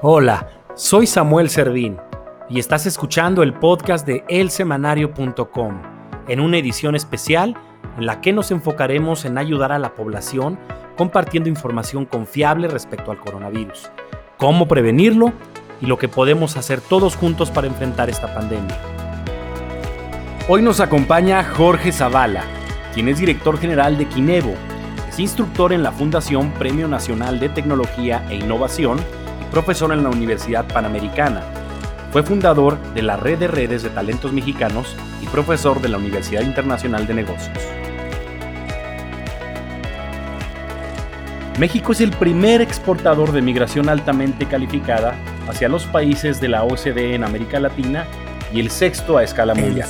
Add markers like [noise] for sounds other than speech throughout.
Hola, soy Samuel Servín y estás escuchando el podcast de elsemanario.com en una edición especial en la que nos enfocaremos en ayudar a la población compartiendo información confiable respecto al coronavirus, cómo prevenirlo y lo que podemos hacer todos juntos para enfrentar esta pandemia. Hoy nos acompaña Jorge Zavala, quien es director general de Kinevo, es instructor en la Fundación Premio Nacional de Tecnología e Innovación profesor en la Universidad Panamericana. Fue fundador de la Red de Redes de Talentos Mexicanos y profesor de la Universidad Internacional de Negocios. México es el primer exportador de migración altamente calificada hacia los países de la OCDE en América Latina y el sexto a escala mundial.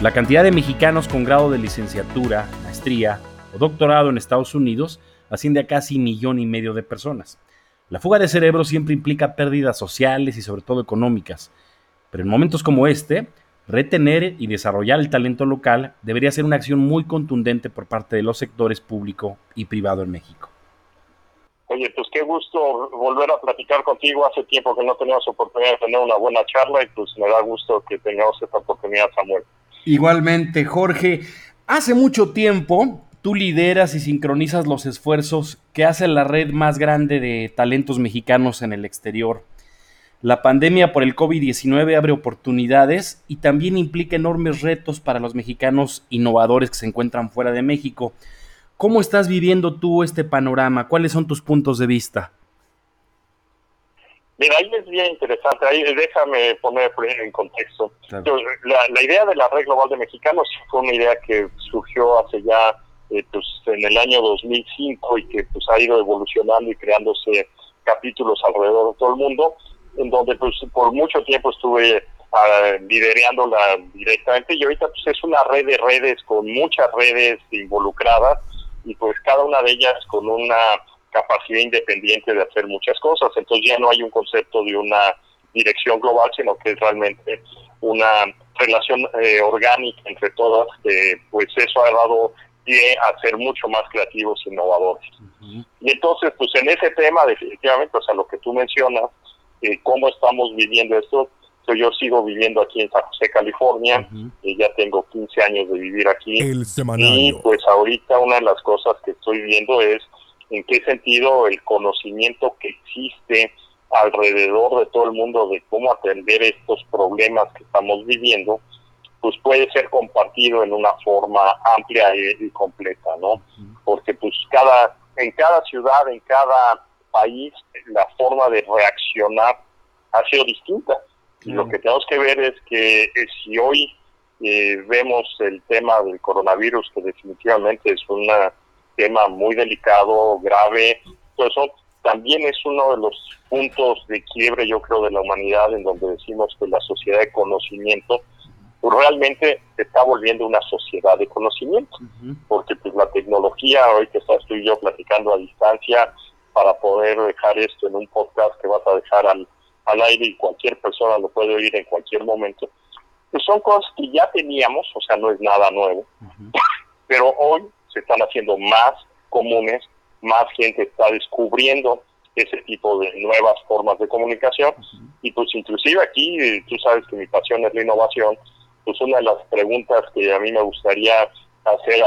La cantidad de mexicanos con grado de licenciatura, maestría o doctorado en Estados Unidos asciende a casi millón y medio de personas. La fuga de cerebro siempre implica pérdidas sociales y sobre todo económicas, pero en momentos como este, retener y desarrollar el talento local debería ser una acción muy contundente por parte de los sectores público y privado en México. Oye, pues qué gusto volver a platicar contigo. Hace tiempo que no teníamos oportunidad de tener una buena charla y pues me da gusto que tengamos esta oportunidad, Samuel. Igualmente, Jorge. Hace mucho tiempo tú lideras y sincronizas los esfuerzos que hace la red más grande de talentos mexicanos en el exterior. La pandemia por el COVID-19 abre oportunidades y también implica enormes retos para los mexicanos innovadores que se encuentran fuera de México. ¿Cómo estás viviendo tú este panorama? ¿Cuáles son tus puntos de vista? Mira, ahí es bien interesante, ahí déjame poner en contexto. La, idea de la Red Global de Mexicanos fue una idea que surgió hace ya, eh, pues en el año 2005 y que pues ha ido evolucionando y creándose capítulos alrededor de todo el mundo, en donde pues por mucho tiempo estuve uh, liderándola directamente y ahorita pues es una red de redes con muchas redes involucradas y pues cada una de ellas con una capacidad independiente de hacer muchas cosas. Entonces ya no hay un concepto de una dirección global, sino que es realmente una relación eh, orgánica entre todas, pues eso ha dado pie a ser mucho más creativos e innovadores. Y entonces, pues en ese tema, definitivamente, o sea, lo que tú mencionas, eh, cómo estamos viviendo esto, yo sigo viviendo aquí en San José, California, y ya tengo 15 años de vivir aquí. Y pues ahorita una de las cosas que estoy viendo es en qué sentido el conocimiento que existe alrededor de todo el mundo de cómo atender estos problemas que estamos viviendo, pues puede ser compartido en una forma amplia y, completa, ¿no? Porque pues cada, en cada ciudad, en cada país, la forma de reaccionar ha sido distinta. Lo que tenemos que ver es que eh, si hoy eh, vemos el tema del coronavirus, que definitivamente es un tema muy delicado, grave, pues eso también es uno de los puntos de quiebre, yo creo, de la humanidad, en donde decimos que la sociedad de conocimiento realmente se está volviendo una sociedad de conocimiento, porque pues la tecnología, hoy que estás tú y yo platicando a distancia, para poder dejar esto en un podcast que vas a dejar al al aire y cualquier persona lo puede oír en cualquier momento, pues son cosas que ya teníamos, o sea, no es nada nuevo, [coughs] pero hoy se están haciendo más comunes, más gente está descubriendo ese tipo de nuevas formas de comunicación y pues inclusive aquí, tú sabes que mi pasión es la innovación, pues una de las preguntas que a mí me gustaría hacer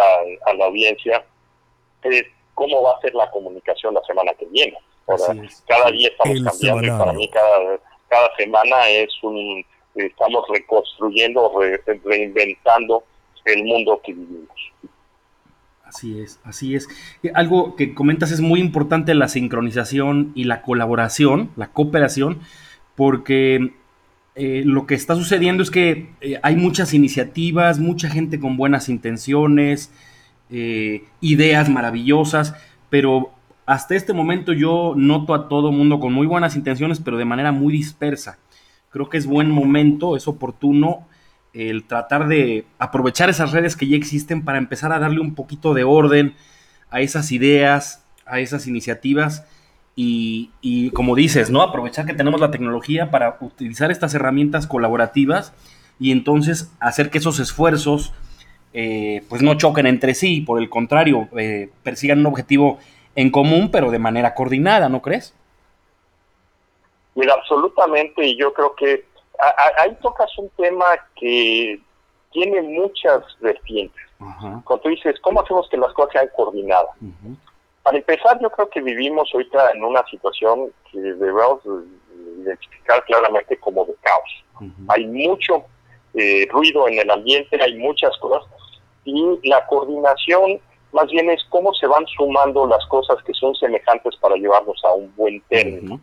a la audiencia es cómo va a ser la comunicación la semana que viene cada día estamos cambiando y para mí cada, cada semana es un estamos reconstruyendo, reinventando el mundo que vivimos. Así es, así es. Eh, algo que comentas es muy importante la sincronización y la colaboración, la cooperación, porque eh, lo que está sucediendo es que eh, hay muchas iniciativas, mucha gente con buenas intenciones, ideas maravillosas, pero hasta este momento yo noto a todo mundo con muy buenas intenciones, pero de manera muy dispersa. Creo que es buen momento, es oportuno el tratar de aprovechar esas redes que ya existen para empezar a darle un poquito de orden a esas ideas, a esas iniciativas y, como dices, ¿no? Aprovechar que tenemos la tecnología para utilizar estas herramientas colaborativas y entonces hacer que esos esfuerzos eh, pues no choquen entre sí, por el contrario, eh, persigan un objetivo en común, pero de manera coordinada, ¿no crees? Mira, absolutamente, y yo creo que ahí tocas un tema que tiene muchas vertientes. Cuando tú dices, ¿cómo hacemos que las cosas sean coordinadas? Para empezar, yo creo que vivimos ahorita en una situación que debemos identificar claramente como de caos. Hay mucho eh, ruido en el ambiente, hay muchas cosas, y la coordinación más bien es cómo se van sumando las cosas que son semejantes para llevarnos a un buen término.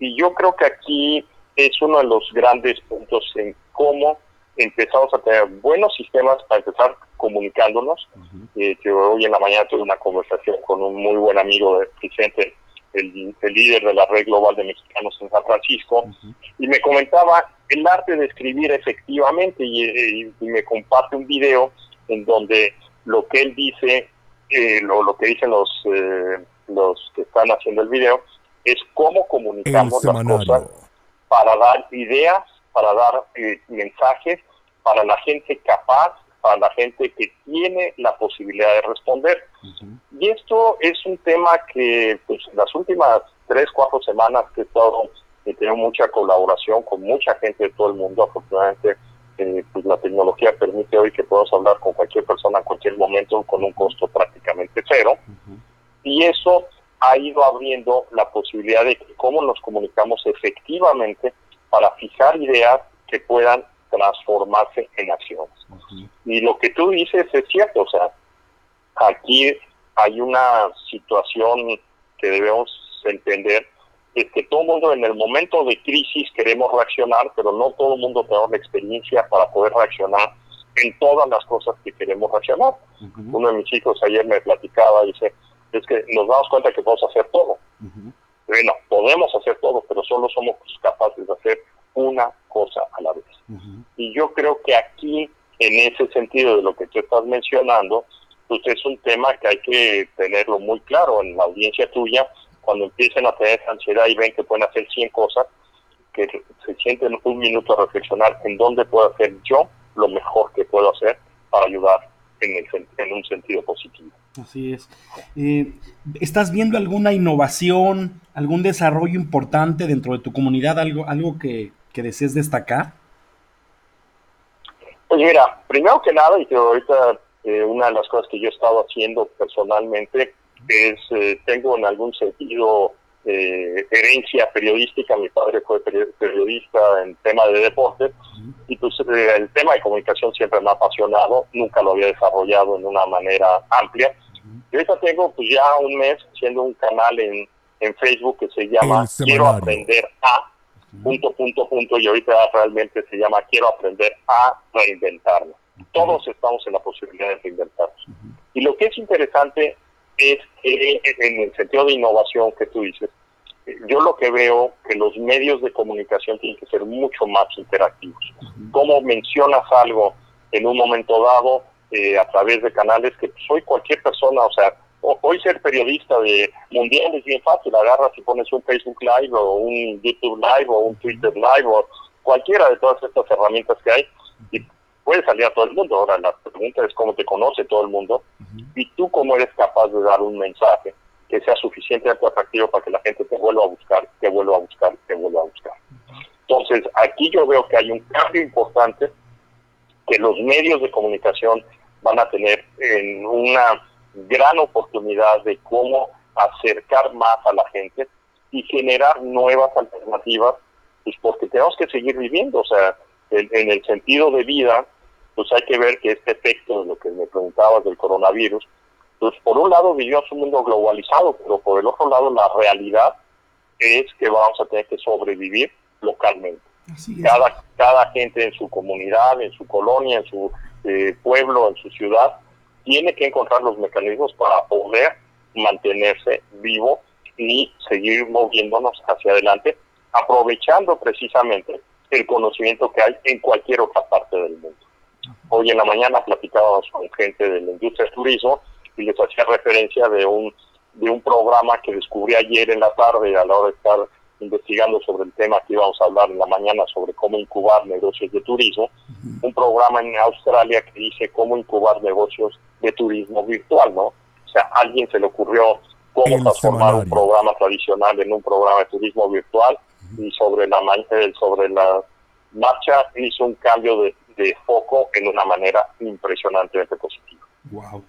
Y yo creo que aquí es uno de los grandes puntos en cómo empezamos a tener buenos sistemas para empezar comunicándonos. Eh, hoy en la mañana tuve una conversación con un muy buen amigo de Vicente, el, líder de la red global de mexicanos en San Francisco, y me comentaba el arte de escribir efectivamente y, me comparte un video en donde lo que él dice, eh, lo, lo, que dicen los, eh, los que están haciendo el video, es cómo comunicamos las cosas para dar ideas, para dar eh, mensajes, para la gente capaz, para la gente que tiene la posibilidad de responder. Y esto es un tema que pues, las últimas tres, cuatro semanas que he estado, he tenido mucha colaboración con mucha gente de todo el mundo, afortunadamente eh, pues la tecnología permite hoy que podamos hablar con cualquier persona en cualquier momento con un costo prácticamente cero. Y eso ha ido abriendo la posibilidad de cómo nos comunicamos efectivamente para fijar ideas que puedan transformarse en acciones. Y lo que tú dices es cierto, o sea, aquí hay una situación que debemos entender, es que todo el mundo en el momento de crisis queremos reaccionar, pero no todo el mundo tenemos la experiencia para poder reaccionar en todas las cosas que queremos reaccionar. Uno de mis hijos ayer me platicaba, dice, es que nos damos cuenta que podemos hacer todo. Bueno, podemos hacer todo, pero solo somos capaces de hacer una cosa a la vez. Y yo creo que aquí, en ese sentido de lo que tú estás mencionando, pues es un tema que hay que tenerlo muy claro en la audiencia tuya, cuando empiecen a tener ansiedad y ven que pueden hacer 100 cosas, que se sienten un minuto a reflexionar en dónde puedo hacer yo lo mejor que puedo hacer para ayudar en, en un sentido positivo. Así es. Eh, ¿Estás viendo alguna innovación, algún desarrollo importante dentro de tu comunidad, algo, algo que, desees destacar? Pues mira, primero que nada, y que ahorita eh, una de las cosas que yo he estado haciendo personalmente es, eh, tengo en algún sentido eh, herencia periodística, mi padre fue periodista en tema de deporte y pues eh, el tema de comunicación siempre me ha apasionado, nunca lo había desarrollado en una manera amplia. Y ahorita tengo pues ya un mes haciendo un canal en, en Facebook que se llama Quiero aprender a punto punto punto y ahorita realmente se llama Quiero aprender a reinventarme. Todos estamos en la posibilidad de reinventarnos. Y lo que es interesante es que en el sentido de innovación que tú dices, yo lo que veo que los medios de comunicación tienen que ser mucho más interactivos. Como mencionas algo en un momento dado eh, a través de canales que soy cualquier persona, o sea, hoy ser periodista de mundial es bien fácil, agarras y pones un Facebook Live o un YouTube Live o un Twitter Live o cualquiera de todas estas herramientas que hay y puede salir a todo el mundo. Ahora la pregunta es cómo te conoce todo el mundo y tú cómo eres capaz de dar un mensaje que sea suficientemente atractivo para que la gente te vuelva a buscar, te vuelva a buscar, te vuelva a buscar. Entonces, aquí yo veo que hay un cambio importante que los medios de comunicación van a tener en una gran oportunidad de cómo acercar más a la gente y generar nuevas alternativas, pues porque tenemos que seguir viviendo, o sea, en el sentido de vida, pues hay que ver que este efecto de lo que me preguntabas del coronavirus, pues por un lado vivimos un mundo globalizado, pero por el otro lado la realidad es que vamos a tener que sobrevivir localmente. Cada, cada gente en su comunidad, en su colonia, en su eh, pueblo, en su ciudad, tiene que encontrar los mecanismos para poder mantenerse vivo y seguir moviéndonos hacia adelante, aprovechando precisamente el conocimiento que hay en cualquier otra parte del mundo. Hoy en la mañana platicábamos con gente de la industria del turismo y les hacía referencia de un, de un programa que descubrí ayer en la tarde a la hora de estar investigando sobre el tema que íbamos a hablar en la mañana sobre cómo incubar negocios de turismo, un programa en Australia que dice cómo incubar negocios de turismo virtual, ¿no? O sea, a alguien se le ocurrió cómo transformar un programa tradicional en un programa de turismo virtual y sobre la, eh, sobre la marcha hizo un cambio de, de foco en una manera impresionantemente positiva. Wow.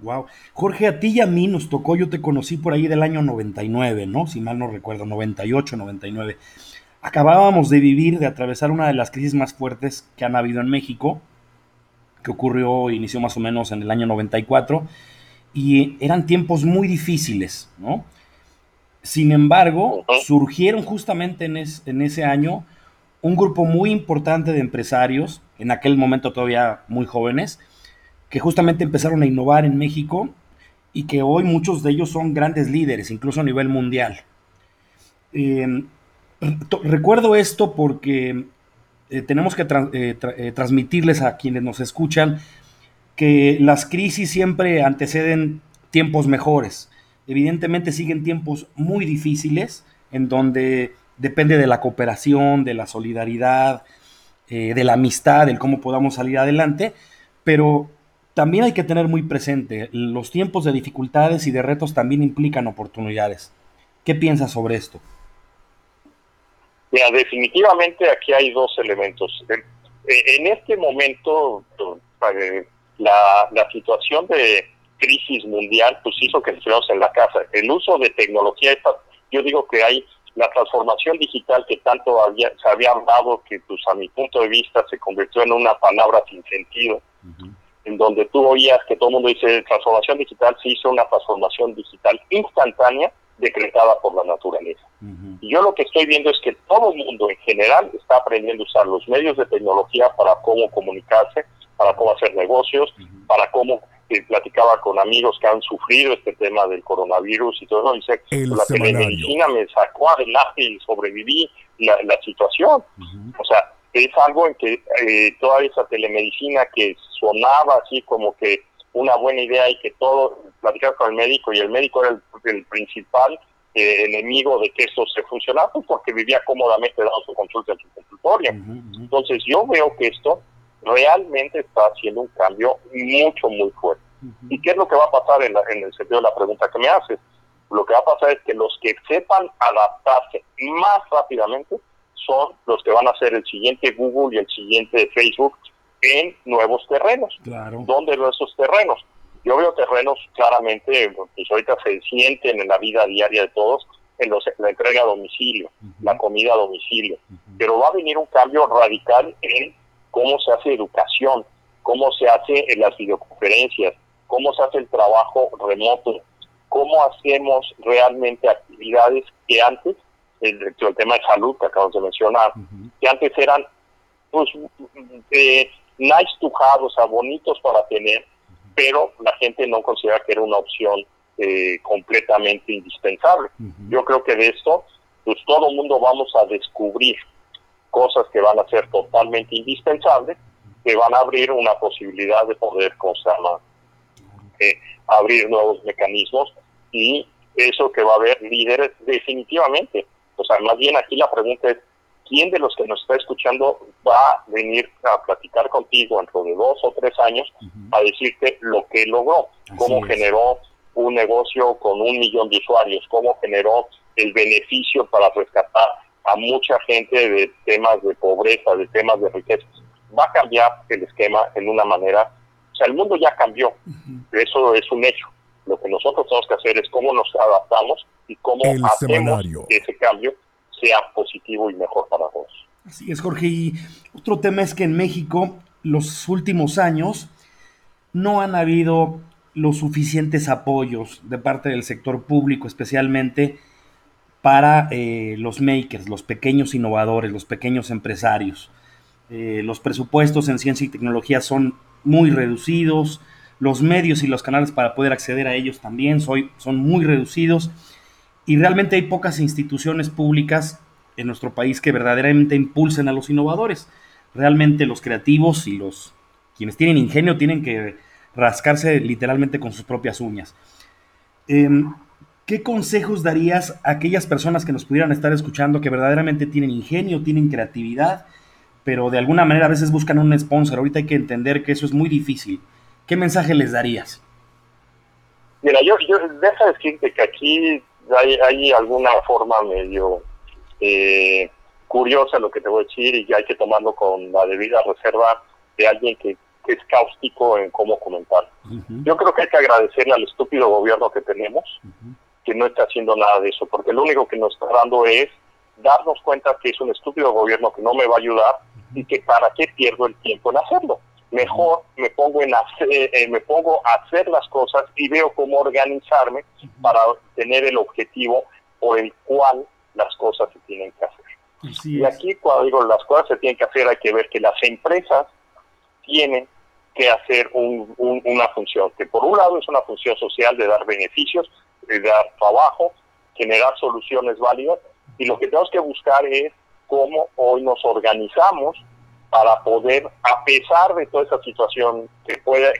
Wow. Jorge, a ti y a mí nos tocó, yo te conocí por ahí del año 99, ¿no? Si mal no recuerdo, 98, 99. Acabábamos de vivir, de atravesar una de las crisis más fuertes que han habido en México, que ocurrió, inició más o menos en el año 94, y eran tiempos muy difíciles, ¿no? Sin embargo, surgieron justamente en, en ese año un grupo muy importante de empresarios, en aquel momento todavía muy jóvenes, que justamente empezaron a innovar en México y que hoy muchos de ellos son grandes líderes, incluso a nivel mundial. Em, recuerdo esto porque eh, tenemos que eh, eh, transmitirles a quienes nos escuchan que las crisis siempre anteceden tiempos mejores. Evidentemente siguen tiempos muy difíciles en donde depende de la cooperación, de la solidaridad, de la amistad, del cómo podamos salir adelante, pero también hay que tener muy presente, los tiempos de dificultades y de retos también implican oportunidades. ¿Qué piensas sobre esto? Mira, definitivamente aquí hay dos elementos. En este momento, eh, la, la situación de crisis mundial pues hizo que estuviéramos en la casa. El uso de tecnología, yo digo que hay la transformación digital que tanto había, se había hablado, que pues a mi punto de vista se convirtió en una palabra sin sentido en donde tú oías que todo el mundo dice transformación digital, se hizo una transformación digital instantánea decretada por la naturaleza. Y yo lo que estoy viendo es que todo el mundo en general está aprendiendo a usar los medios de tecnología para cómo comunicarse, para cómo hacer negocios, para cómo eh, platicaba con amigos que han sufrido este tema del coronavirus y todo eso, dice, la telemedicina me sacó adelante y sobreviví la, la situación. O sea, es algo en que eh, toda esa telemedicina que sonaba así como que una buena idea y que todo, platicar con el médico y el médico era el, principal eh, enemigo de que eso se funcionara, pues porque vivía cómodamente dando su consulta en su consultorio. Entonces yo veo que esto realmente está haciendo un cambio mucho, muy fuerte. ¿Y qué es lo que va a pasar en, en el sentido de la pregunta que me haces? Lo que va a pasar es que los que sepan adaptarse más rápidamente son los que van a ser el siguiente Google y el siguiente Facebook en nuevos terrenos. Claro. ¿Dónde esos terrenos? Yo veo terrenos claramente, pues ahorita se sienten en la vida diaria de todos, en los, la entrega a domicilio, la comida a domicilio. Pero va a venir un cambio radical en cómo se hace educación, cómo se hace en las videoconferencias, cómo se hace el trabajo remoto, cómo hacemos realmente actividades que antes el, tema de salud que acabamos de mencionar, que antes eran pues eh, nice to have, o sea, bonitos para tener, pero la gente no considera que era una opción eh, completamente indispensable. Yo creo que de esto, pues todo el mundo vamos a descubrir cosas que van a ser totalmente indispensables, que van a abrir una posibilidad de poder, ¿cómo eh, abrir nuevos mecanismos y eso que va a haber líderes definitivamente o sea, más bien aquí la pregunta es, ¿quién de los que nos está escuchando va a venir a platicar contigo dentro de dos o tres años a decirte lo que logró? ¿Cómo generó un negocio con un millón de usuarios? ¿Cómo generó el beneficio para rescatar a mucha gente de temas de pobreza, de temas de riqueza? Va a cambiar el esquema en una manera, o sea, el mundo ya cambió, eso es un hecho. Lo que nosotros tenemos que hacer es cómo nos adaptamos y cómo hacemos que ese cambio sea positivo y mejor para todos. Así es, Jorge. Y otro tema es que en México los últimos años no han habido los suficientes apoyos de parte del sector público, especialmente para eh, los makers, los pequeños innovadores, los pequeños empresarios. Eh, los presupuestos en ciencia y tecnología son muy reducidos, los medios y los canales para poder acceder a ellos también son muy reducidos y realmente hay pocas instituciones públicas en nuestro país que verdaderamente impulsen a los innovadores. Realmente los creativos y los quienes tienen ingenio tienen que rascarse literalmente con sus propias uñas. Em, ¿Qué consejos darías a aquellas personas que nos pudieran estar escuchando que verdaderamente tienen ingenio, tienen creatividad, pero de alguna manera a veces buscan un sponsor? Ahorita hay que entender que eso es muy difícil. ¿Qué mensaje les darías? Mira, yo, yo deja decirte que aquí hay, hay alguna forma medio eh, curiosa lo que te voy a decir y hay que tomarlo con la debida reserva de alguien que, es cáustico en cómo comentar. Yo creo que hay que agradecerle al estúpido gobierno que tenemos, que no está haciendo nada de eso, porque lo único que nos está dando es darnos cuenta que es un estúpido gobierno que no me va a ayudar y que para qué pierdo el tiempo en hacerlo. Mejor me pongo en hacer, eh, me pongo a hacer las cosas y veo cómo organizarme para tener el objetivo por el cual las cosas se tienen que hacer. y aquí cuando digo las cosas se tienen que hacer hay que ver que las empresas tienen que hacer una función, que por un lado es una función social de dar beneficios, de dar trabajo, generar soluciones válidas, y lo que tenemos que buscar es cómo hoy nos organizamos para poder, a pesar de toda esa situación que, puede,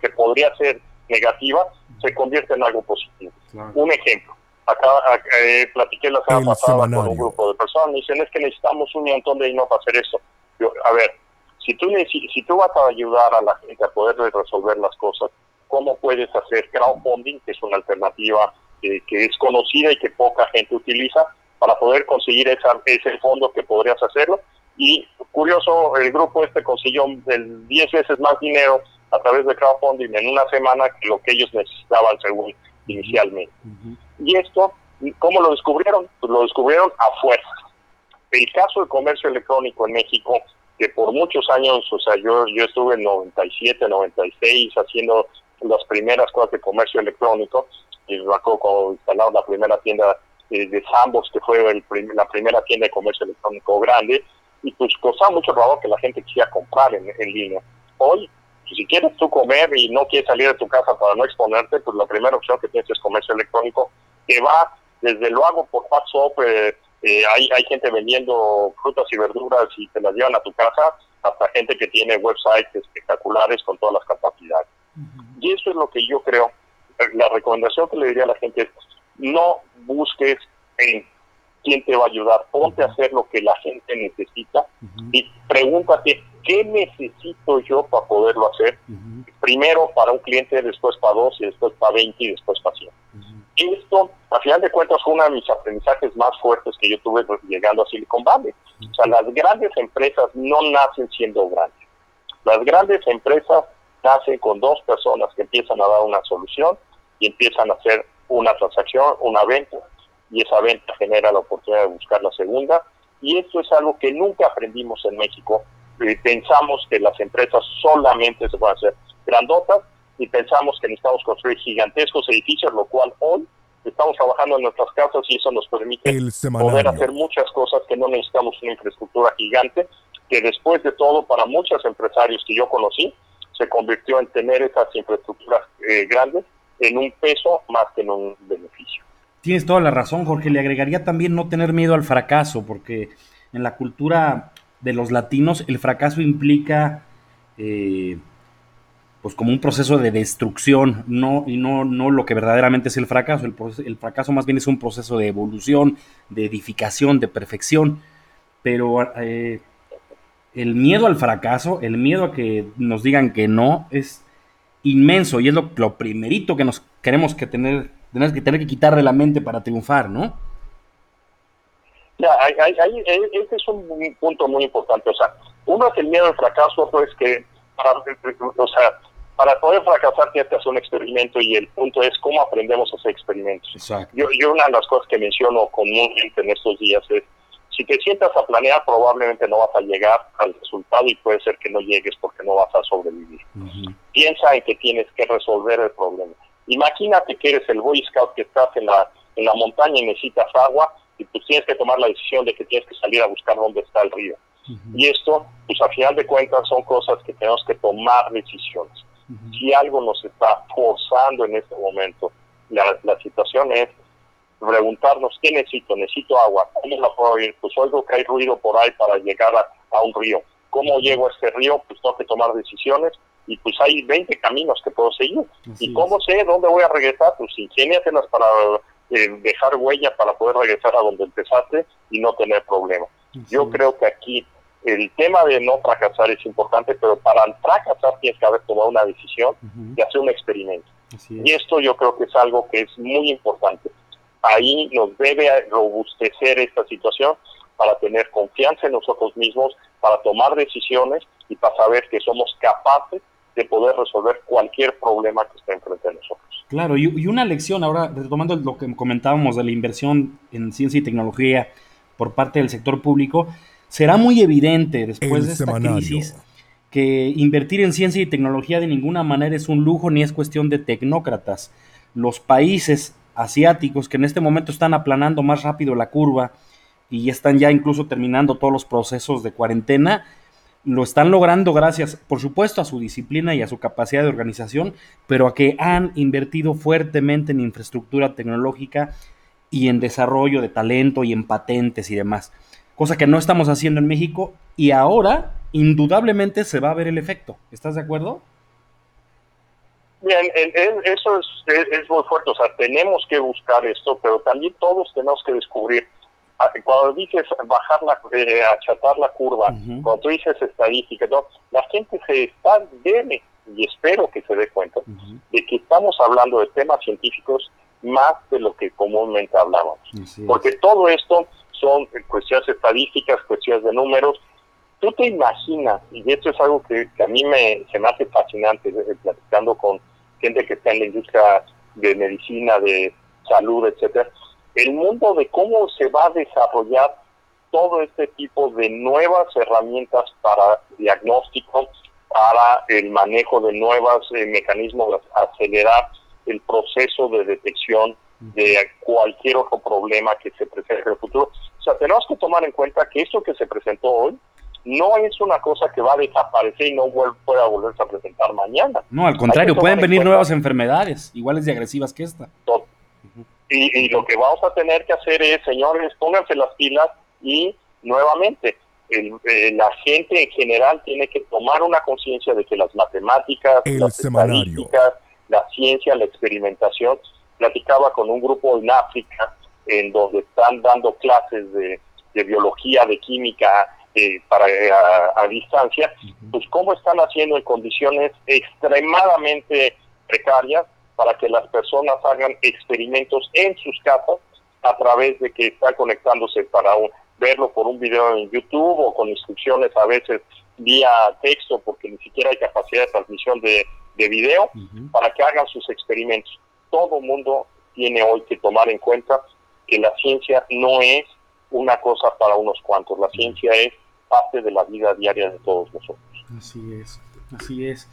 que, podría ser negativa, se convierte en algo positivo. Un ejemplo, acá, eh, platiqué la semana pasada con un grupo de personas, me dicen es que necesitamos un montón de dinero para hacer eso. a ver, si tú, si tú vas a ayudar a la gente a poder resolver las cosas, ¿cómo puedes hacer crowdfunding, que es una alternativa que es conocida y que poca gente utiliza, para poder conseguir esa, ese fondo que podrías hacerlo? Y curioso, el grupo este consiguió 10 veces más dinero a través de crowdfunding en una semana que lo que ellos necesitaban según inicialmente. Y esto, ¿cómo lo descubrieron? Pues lo descubrieron a fuerza. El caso del comercio electrónico en México, que por muchos años, o sea, yo, yo estuve en 97, 96 haciendo las primeras cosas de comercio electrónico, y cuando instalaron la primera tienda de, Sambos, que fue el la primera tienda de comercio electrónico grande, y pues costaba mucho trabajo que la gente quisiera comprar en, línea. Hoy, pues, si quieres tú comer y no quieres salir de tu casa para no exponerte, pues la primera opción que tienes es comercio electrónico, que va desde lo hago por WhatsApp, eh, eh, hay, hay gente vendiendo frutas y verduras y te las llevan a tu casa, hasta gente que tiene websites espectaculares con todas las capacidades. Y eso es lo que yo creo. La recomendación que le diría a la gente es, no busques en quién te va a ayudar. Ponte a hacer lo que la gente necesita y pregúntate qué necesito yo para poderlo hacer. Primero para un cliente, después para dos, y después para 20 y después para 100. Esto, a final de cuentas, fue uno de mis aprendizajes más fuertes que yo tuve llegando a Silicon Valley. O sea, las grandes empresas no nacen siendo grandes. Las grandes empresas nacen con dos personas que empiezan a dar una solución y empiezan a hacer una transacción, una venta, y esa venta genera la oportunidad de buscar la segunda. Y esto es algo que nunca aprendimos en México. Pensamos que las empresas solamente se pueden hacer grandotas y pensamos que necesitamos construir gigantescos edificios, lo cual hoy estamos trabajando en nuestras casas y eso nos permite poder hacer muchas cosas que no necesitamos una infraestructura gigante, que después de todo para muchos empresarios que yo conocí, se convirtió en tener esas infraestructuras eh, grandes en un peso más que en un beneficio. Tienes toda la razón, Jorge. Le agregaría también no tener miedo al fracaso, porque en la cultura de los latinos el fracaso implica eh, pues como un proceso de destrucción, no, y no, no lo que verdaderamente es el fracaso. El, fracaso más bien es un proceso de evolución, de edificación, de perfección. Pero eh, el miedo al fracaso, el miedo a que nos digan que no, es inmenso y es lo, lo primerito que nos queremos que tener Tienes que tener que quitar de la mente para triunfar, ¿no? Ya, este es un punto muy importante. O sea, uno es el miedo al fracaso, otro es que para, o sea, para poder fracasar tienes que hacer un experimento y el punto es cómo aprendemos a hacer experimentos. Exacto. Yo, yo una de las cosas que menciono comúnmente en estos días es, si te sientas a planear, probablemente no vas a llegar al resultado y puede ser que no llegues porque no vas a sobrevivir. Piensa en que tienes que resolver el problema. Imagínate que eres el Boy Scout que estás en la, en la montaña y necesitas agua y pues tienes que tomar la decisión de que tienes que salir a buscar dónde está el río. Y esto, pues a final de cuentas son cosas que tenemos que tomar decisiones. Si algo nos está forzando en este momento, la, la situación es preguntarnos qué necesito, necesito agua, ¿cómo la puedo ir? Pues oigo que hay ruido por ahí para llegar a, a un río. ¿Cómo llego a este río? Pues tengo que tomar decisiones y pues hay 20 caminos que puedo seguir. ¿Y cómo sé dónde voy a regresar? Pues ingéniatelas para eh, dejar huella para poder regresar a donde empezaste y no tener problemas. Yo creo que aquí el tema de no fracasar es importante, pero para fracasar tienes que haber tomado una decisión y hacer un experimento. Y esto yo creo que es algo que es muy importante. Ahí nos debe robustecer esta situación para tener confianza en nosotros mismos, para tomar decisiones y para saber que somos capaces de poder resolver cualquier problema que esté enfrente de nosotros. Claro, y, una lección ahora, retomando lo que comentábamos de la inversión en ciencia y tecnología por parte del sector público, será muy evidente después de esta crisis que invertir en ciencia y tecnología de ninguna manera es un lujo ni es cuestión de tecnócratas. Los países asiáticos que en este momento están aplanando más rápido la curva y están ya incluso terminando todos los procesos de cuarentena, lo están logrando gracias, por supuesto, a su disciplina y a su capacidad de organización, pero a que han invertido fuertemente en infraestructura tecnológica y en desarrollo de talento y en patentes y demás, cosa que no estamos haciendo en México y ahora indudablemente se va a ver el efecto. ¿Estás de acuerdo? Bien, eso es, muy fuerte, o sea, tenemos que buscar esto, pero también todos tenemos que descubrir ah, cuando dices bajar la, eh, achatar la curva, cuando tú dices estadística, la gente se está, debe, y espero que se dé cuenta, de que estamos hablando de temas científicos más de lo que comúnmente hablamos. Porque todo esto son cuestiones estadísticas, cuestiones de números. Tú te imaginas, y esto es algo que, a mí me, se me hace fascinante, eh, platicando con gente que está en la industria de medicina, de salud, etcétera, el mundo de cómo se va a desarrollar todo este tipo de nuevas herramientas para diagnóstico, para el manejo de nuevos eh, mecanismos de acelerar el proceso de detección de cualquier otro problema que se presente en el futuro. O sea, tenemos que tomar en cuenta que esto que se presentó hoy no es una cosa que va a desaparecer y no pueda volverse a presentar mañana. No, al contrario, pueden venir nuevas enfermedades, iguales de agresivas que esta. Y, lo que vamos a tener que hacer es, señores, pónganse las pilas y nuevamente, eh, la gente en general tiene que tomar una conciencia de que las matemáticas, las estadísticas, la ciencia, la experimentación, platicaba con un grupo en África en donde están dando clases de biología, de química, eh, para eh, a, distancia, pues cómo están haciendo en condiciones extremadamente precarias para que las personas hagan experimentos en sus casas a través de que están conectándose para verlo por un video en YouTube o con instrucciones a veces vía texto porque ni siquiera hay capacidad de transmisión de, de video para que hagan sus experimentos. Todo mundo tiene hoy que tomar en cuenta que la ciencia no es una cosa para unos cuantos, la ciencia es parte de la vida diaria de todos nosotros. Así es, así es.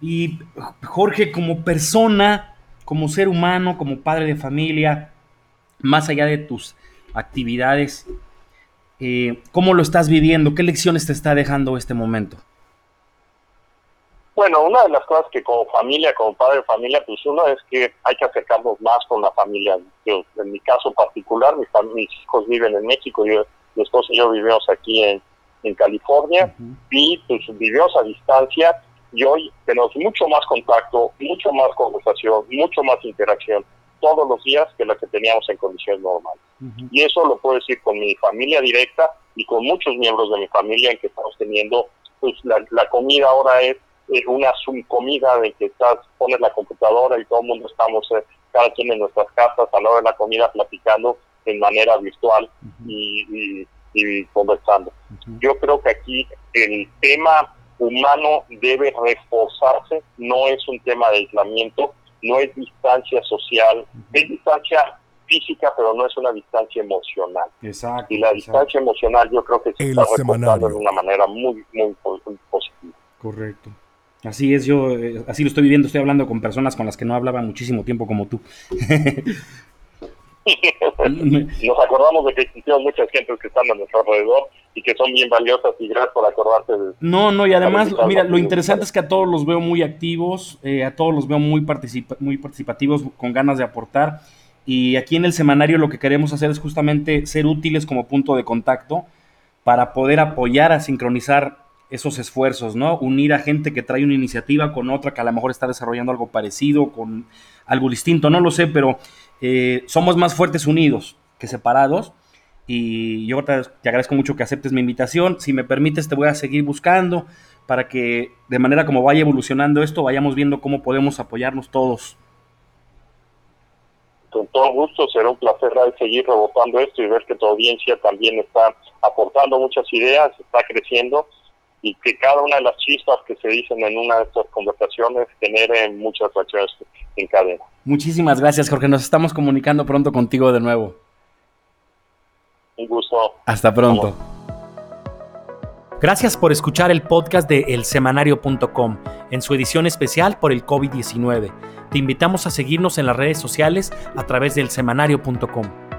Y Jorge, como persona, como ser humano, como padre de familia, más allá de tus actividades, eh, ¿cómo lo estás viviendo? ¿Qué lecciones te está dejando este momento? Bueno, una de las cosas que como familia, como padre de familia, pues uno es que hay que acercarnos más con la familia. Yo, en mi caso particular, mis, mis hijos viven en México, yo, mi esposo y yo vivimos aquí en, en California y pues vivimos a distancia y hoy tenemos mucho más contacto, mucho más conversación, mucho más interacción todos los días que la que teníamos en condiciones normales. Y eso lo puedo decir con mi familia directa y con muchos miembros de mi familia en que estamos teniendo, pues la, comida ahora es eh, una subcomida de que estás, pones la computadora y todo el mundo estamos, eh, cada quien en nuestras casas a la hora de la comida platicando en manera virtual y y conversando. Yo creo que aquí el tema humano debe reforzarse, no es un tema de aislamiento, no es distancia social, es distancia física, pero no es una distancia emocional. Exacto, y la distancia emocional yo creo que se está reforzando de una manera muy, muy, positiva. Correcto. Así es, yo eh, así lo estoy viviendo, estoy hablando con personas con las que no hablaba muchísimo tiempo como tú. [laughs] [laughs] Nos acordamos de que existieron muchas gentes que están a nuestro alrededor y que son bien valiosas y gracias por acordarte de... No, no, y además, mira, lo interesante es que a todos los veo muy activos, eh, a todos los veo muy, muy participativos, con ganas de aportar. Y aquí en el semanario lo que queremos hacer es justamente ser útiles como punto de contacto para poder apoyar a sincronizar esos esfuerzos, ¿no? Unir a gente que trae una iniciativa con otra que a lo mejor está desarrollando algo parecido, con algo distinto, no lo sé, pero eh, somos más fuertes unidos que separados. Y yo te, agradezco mucho que aceptes mi invitación. Si me permites, te voy a seguir buscando para que de manera como vaya evolucionando esto, vayamos viendo cómo podemos apoyarnos todos. con todo gusto, será un placer seguir rebotando esto y ver que tu audiencia también está aportando muchas ideas, está creciendo y que cada una de las chispas que se dicen en una de estas conversaciones genere muchas reacciones en cadena. Muchísimas gracias, Jorge. Nos estamos comunicando pronto contigo de nuevo. Un gusto. Hasta pronto. Gracias por escuchar el podcast de elsemanario.com en su edición especial por el COVID-19. Te invitamos a seguirnos en las redes sociales a través del semanario.com.